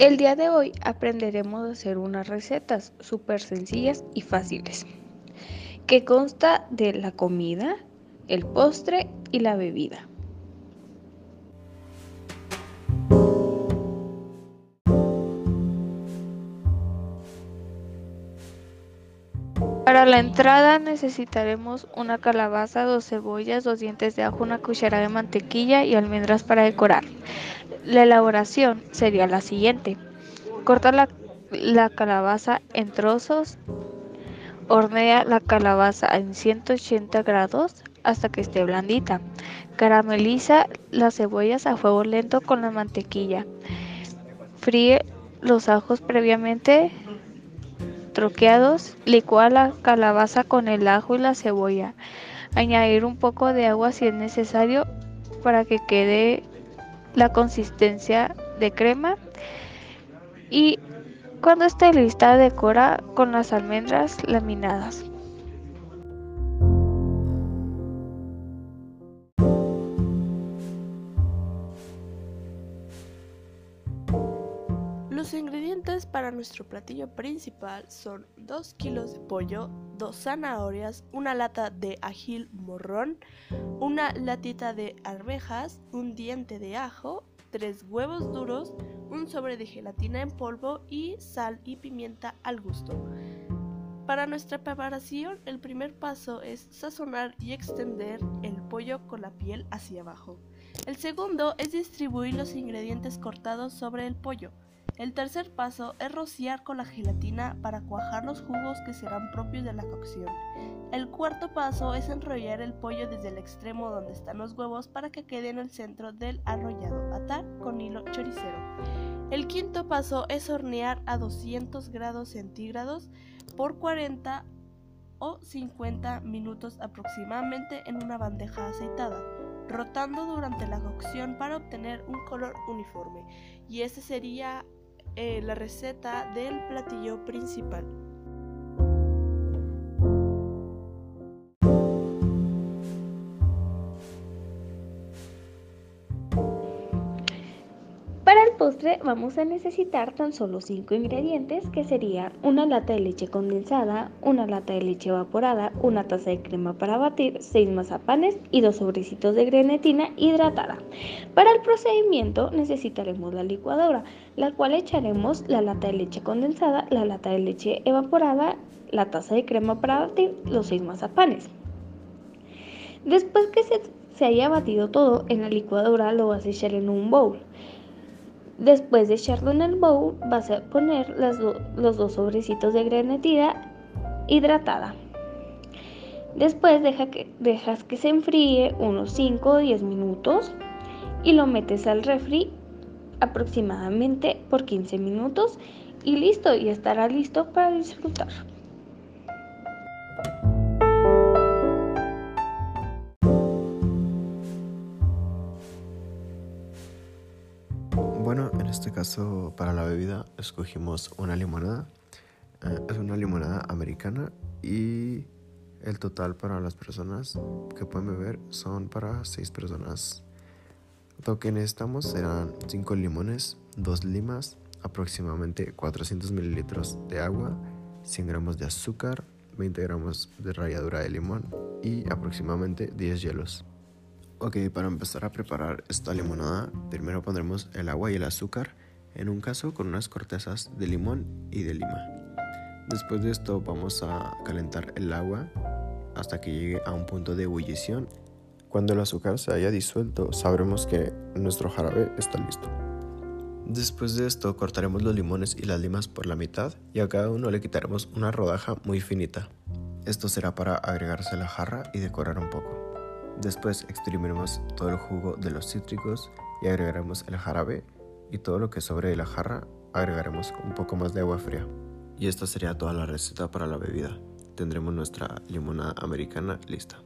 El día de hoy aprenderemos a hacer unas recetas súper sencillas y fáciles, que consta de la comida, el postre y la bebida. Para la entrada necesitaremos una calabaza, dos cebollas, dos dientes de ajo, una cucharada de mantequilla y almendras para decorar. La elaboración sería la siguiente. Corta la, la calabaza en trozos, hornea la calabaza en 180 grados hasta que esté blandita. Carameliza las cebollas a fuego lento con la mantequilla. Fríe los ajos previamente troqueados, licúa la calabaza con el ajo y la cebolla. Añadir un poco de agua si es necesario para que quede la consistencia de crema. Y cuando esté lista, decora con las almendras laminadas. Los ingredientes para nuestro platillo principal son 2 kilos de pollo, 2 zanahorias, una lata de ajil morrón, una latita de arvejas, un diente de ajo, 3 huevos duros, un sobre de gelatina en polvo y sal y pimienta al gusto. Para nuestra preparación, el primer paso es sazonar y extender el pollo con la piel hacia abajo. El segundo es distribuir los ingredientes cortados sobre el pollo. El tercer paso es rociar con la gelatina para cuajar los jugos que serán propios de la cocción. El cuarto paso es enrollar el pollo desde el extremo donde están los huevos para que quede en el centro del arrollado, atar con hilo choricero. El quinto paso es hornear a 200 grados centígrados por 40 o 50 minutos aproximadamente en una bandeja aceitada, rotando durante la cocción para obtener un color uniforme. Y ese sería eh, la receta del platillo principal. Postre vamos a necesitar tan solo 5 ingredientes que serían una lata de leche condensada, una lata de leche evaporada, una taza de crema para batir, 6 mazapanes y 2 sobrecitos de grenetina hidratada. Para el procedimiento necesitaremos la licuadora, la cual echaremos la lata de leche condensada, la lata de leche evaporada, la taza de crema para batir, los 6 mazapanes. Después que se, se haya batido todo en la licuadora lo vas a echar en un bowl. Después de echarlo en el bowl, vas a poner los dos sobrecitos de grenetina hidratada. Después deja que, dejas que se enfríe unos 5 o 10 minutos y lo metes al refri aproximadamente por 15 minutos y listo, y estará listo para disfrutar. Este caso para la bebida escogimos una limonada. Eh, es una limonada americana y el total para las personas que pueden beber son para 6 personas. Lo que necesitamos serán 5 limones, 2 limas, aproximadamente 400 mililitros de agua, 100 gramos de azúcar, 20 gramos de ralladura de limón y aproximadamente 10 hielos. Ok, para empezar a preparar esta limonada, primero pondremos el agua y el azúcar, en un caso con unas cortezas de limón y de lima. Después de esto vamos a calentar el agua hasta que llegue a un punto de ebullición. Cuando el azúcar se haya disuelto, sabremos que nuestro jarabe está listo. Después de esto cortaremos los limones y las limas por la mitad y a cada uno le quitaremos una rodaja muy finita. Esto será para agregarse a la jarra y decorar un poco. Después exprimiremos todo el jugo de los cítricos y agregaremos el jarabe y todo lo que sobre de la jarra agregaremos un poco más de agua fría. Y esta sería toda la receta para la bebida. Tendremos nuestra limonada americana lista.